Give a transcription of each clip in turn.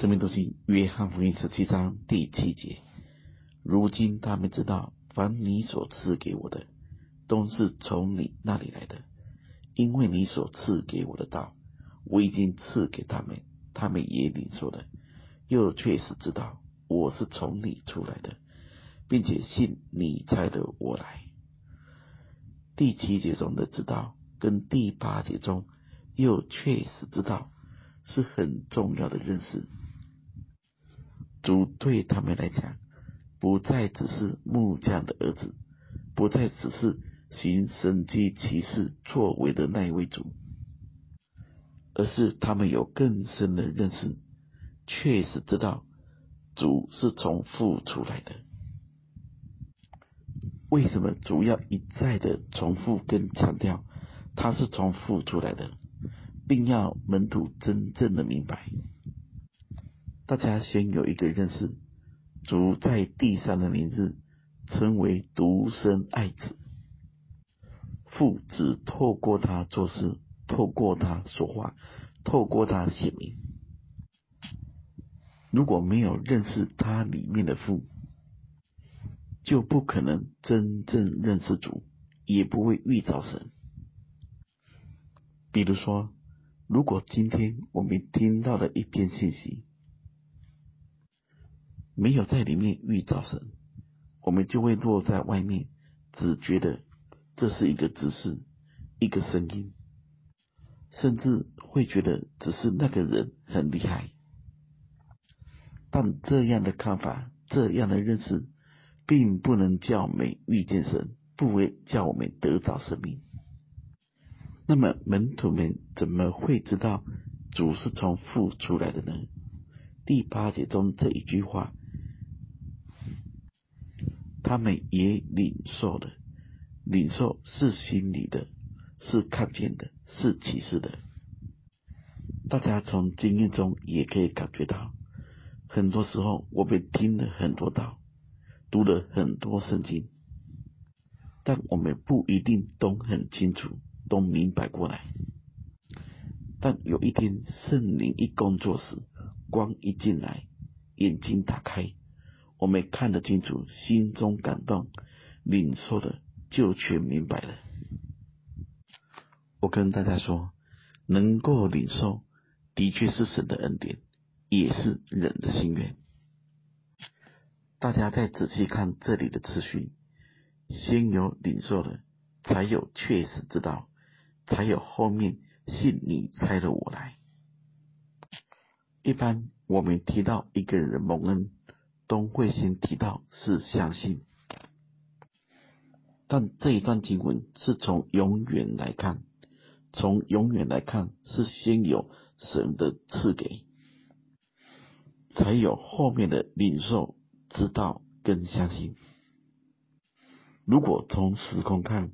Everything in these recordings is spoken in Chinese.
生命读经约翰福音十七章第七节。如今他们知道，凡你所赐给我的，都是从你那里来的，因为你所赐给我的道，我已经赐给他们，他们也领受了，又确实知道我是从你出来的，并且信你差的我来。第七节中的知道，跟第八节中又确实知道，是很重要的认识。主对他们来讲，不再只是木匠的儿子，不再只是行神迹骑士作为的那一位主，而是他们有更深的认识，确实知道主是从父出来的。为什么主要一再的重复跟强调他是从父出来的，并要门徒真正的明白？大家先有一个认识，主在地上的名字称为独生爱子，父只透过他做事，透过他说话，透过他显明。如果没有认识他里面的父，就不可能真正认识主，也不会遇到神。比如说，如果今天我们听到了一篇信息，没有在里面遇到神，我们就会落在外面，只觉得这是一个知识，一个声音，甚至会觉得只是那个人很厉害。但这样的看法，这样的认识，并不能叫我们遇见神，不会叫我们得着生命。那么门徒们怎么会知道主是从父出来的呢？第八节中这一句话。他们也领受了，领受是心里的，是看见的，是启示的。大家从经验中也可以感觉到，很多时候我们听了很多道，读了很多圣经，但我们不一定都很清楚，都明白过来。但有一天圣灵一工作时，光一进来，眼睛打开。我们看得清楚，心中感动，领受的就全明白了。我跟大家说，能够领受，的确是神的恩典，也是人的心愿。大家再仔细看这里的次序，先有领受了，才有确实知道，才有后面信你差了我来。一般我们提到一个人的蒙恩。都会先提到是相信，但这一段经文是从永远来看，从永远来看是先有神的赐给，才有后面的领受、知道跟相信。如果从时空看，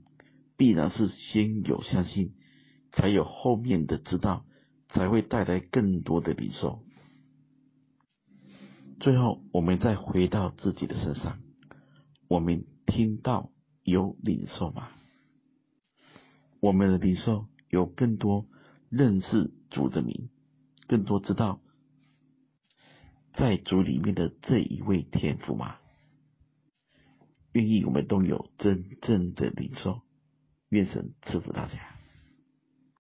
必然是先有相信，才有后面的知道，才会带来更多的领受。最后，我们再回到自己的身上，我们听到有领受吗？我们的领受有更多认识主的名，更多知道在主里面的这一位天赋吗？愿意我们都有真正的领受，愿神赐福大家。